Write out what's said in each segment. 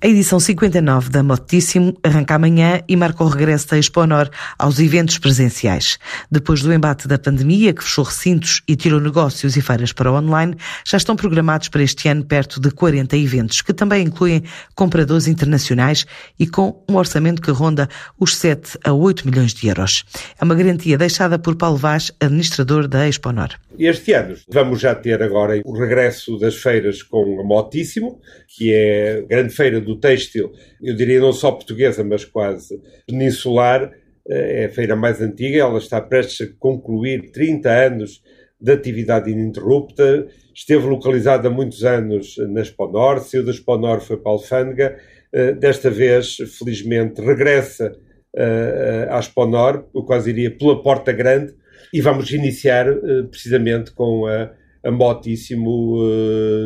A edição 59 da Motíssimo arranca amanhã e marca o regresso da Expo Honor aos eventos presenciais. Depois do embate da pandemia, que fechou recintos e tirou negócios e feiras para online, já estão programados para este ano perto de 40 eventos, que também incluem compradores internacionais e com um orçamento que ronda os 7 a 8 milhões de euros. É uma garantia deixada por Paulo Vaz, administrador da Expo Honor. Este ano vamos já ter agora o regresso das feiras com a Motíssimo, que é a grande feira do têxtil, eu diria não só portuguesa, mas quase peninsular. É a feira mais antiga, ela está prestes a concluir 30 anos de atividade ininterrupta. Esteve localizada há muitos anos na Expo Nord, saiu da Expo Nord, foi para a Alfândega. Eh, desta vez, felizmente, regressa eh, à Expo Nord, eu quase iria pela Porta Grande, e vamos iniciar eh, precisamente com a, a Motíssimo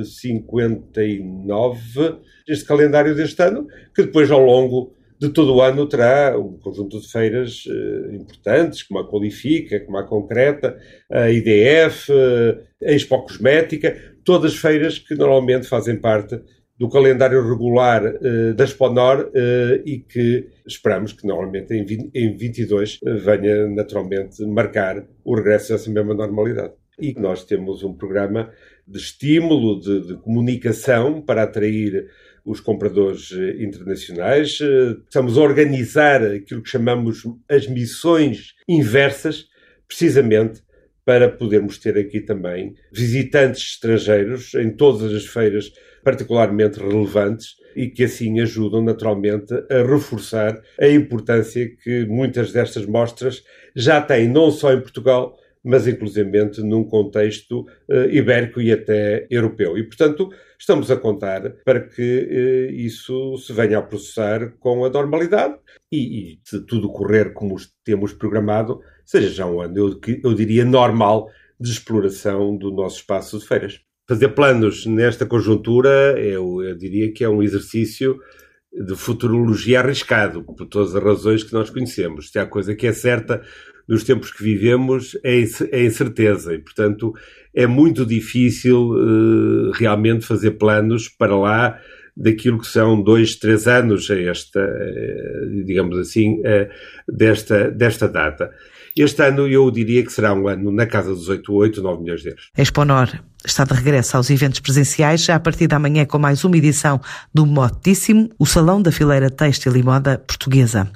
59, este calendário deste ano, que depois ao longo de todo o ano terá um conjunto de feiras uh, importantes, como a Qualifica, como a Concreta, a IDF, uh, a Expo Cosmética, todas feiras que normalmente fazem parte do calendário regular uh, da Exponor uh, e que esperamos que normalmente em, 20, em 22 uh, venha naturalmente marcar o regresso a essa mesma normalidade. E nós temos um programa de estímulo, de, de comunicação para atrair os compradores eh, internacionais. Estamos a organizar aquilo que chamamos as missões inversas, precisamente para podermos ter aqui também visitantes estrangeiros em todas as feiras particularmente relevantes e que assim ajudam naturalmente a reforçar a importância que muitas destas mostras já têm, não só em Portugal, mas inclusivamente num contexto uh, ibérico e até europeu. E, portanto, estamos a contar para que uh, isso se venha a processar com a normalidade e, e, se tudo correr como temos programado, seja já um ano, eu, eu diria, normal de exploração do nosso espaço de feiras. Fazer planos nesta conjuntura, eu, eu diria que é um exercício de futurologia arriscado, por todas as razões que nós conhecemos. Se há coisa que é certa nos tempos que vivemos é, é incerteza e, portanto, é muito difícil uh, realmente fazer planos para lá daquilo que são dois, três anos a esta, uh, digamos assim, uh, desta, desta data. Este ano eu diria que será um ano na casa dos 8, 8 9 milhões de euros. Exponor está de regresso aos eventos presenciais já a partir da manhã com mais uma edição do Motíssimo, o Salão da Fileira Têxtil e Moda Portuguesa.